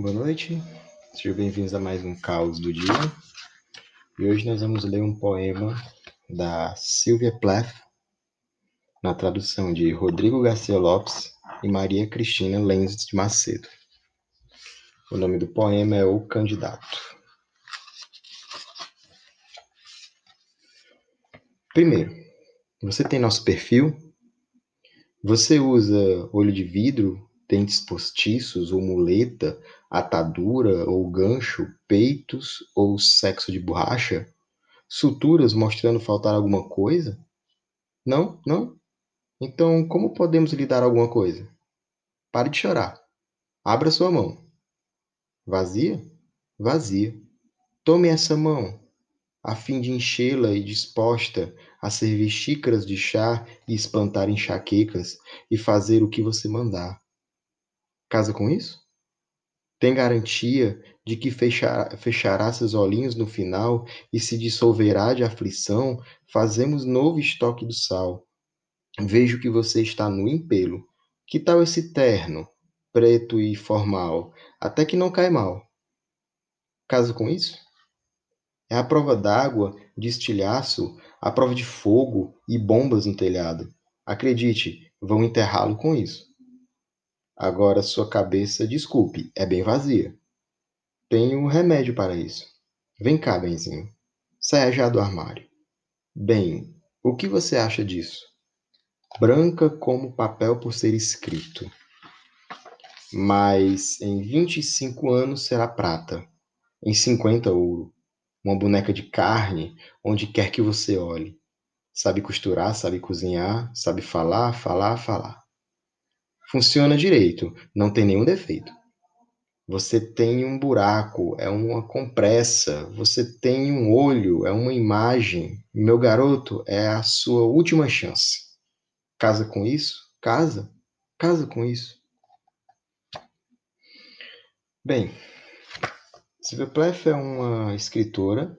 Boa noite, sejam bem-vindos a mais um Caos do Dia. E hoje nós vamos ler um poema da Sylvia Plath, na tradução de Rodrigo Garcia Lopes e Maria Cristina Lenz de Macedo. O nome do poema é O Candidato. Primeiro, você tem nosso perfil? Você usa olho de vidro, dentes postiços ou muleta, atadura ou gancho, peitos ou sexo de borracha? Suturas mostrando faltar alguma coisa? Não? Não? Então, como podemos lhe dar alguma coisa? Pare de chorar. Abra sua mão. Vazia? Vazia. Tome essa mão, a fim de enchê-la e disposta a servir xícaras de chá e espantar enxaquecas e fazer o que você mandar. Casa com isso? Tem garantia de que fechará, fechará seus olhinhos no final e se dissolverá de aflição? Fazemos novo estoque do sal. Vejo que você está no empelo. Que tal esse terno? preto e formal, até que não cai mal. Caso com isso? É a prova d'água, de estilhaço, a prova de fogo e bombas no telhado. Acredite, vão enterrá-lo com isso. Agora sua cabeça, desculpe, é bem vazia. Tenho um remédio para isso. Vem cá, benzinho. Saia já do armário. Bem, o que você acha disso? Branca como papel por ser escrito mas em 25 anos será prata, em 50 ouro, uma boneca de carne onde quer que você olhe. Sabe costurar, sabe cozinhar, sabe falar, falar, falar. Funciona direito, não tem nenhum defeito. Você tem um buraco, é uma compressa. Você tem um olho, é uma imagem. Meu garoto, é a sua última chance. Casa com isso? Casa? Casa com isso. Bem, Sylvia Plath é uma escritora,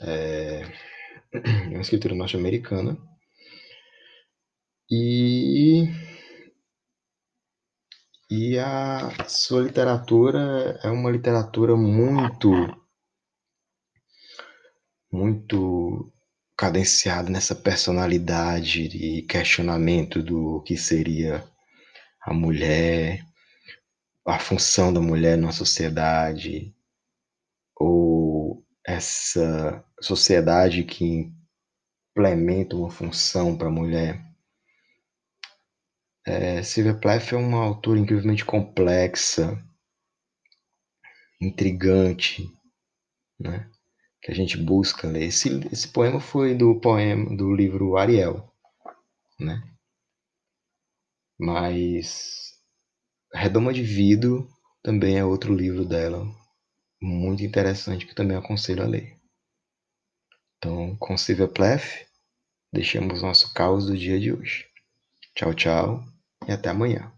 é, é uma escritora norte-americana, e, e a sua literatura é uma literatura muito, muito cadenciada nessa personalidade e questionamento do que seria a mulher, a função da mulher na sociedade, ou essa sociedade que implementa uma função para a mulher. É, Sylvia Plath é uma autora incrivelmente complexa, intrigante, né? que a gente busca ler. Esse, esse poema foi do poema do livro Ariel, né? Mas Redoma de Vidro também é outro livro dela, muito interessante, que também aconselho a ler. Então, com Sylvia Plath, deixamos nosso caos do dia de hoje. Tchau, tchau e até amanhã.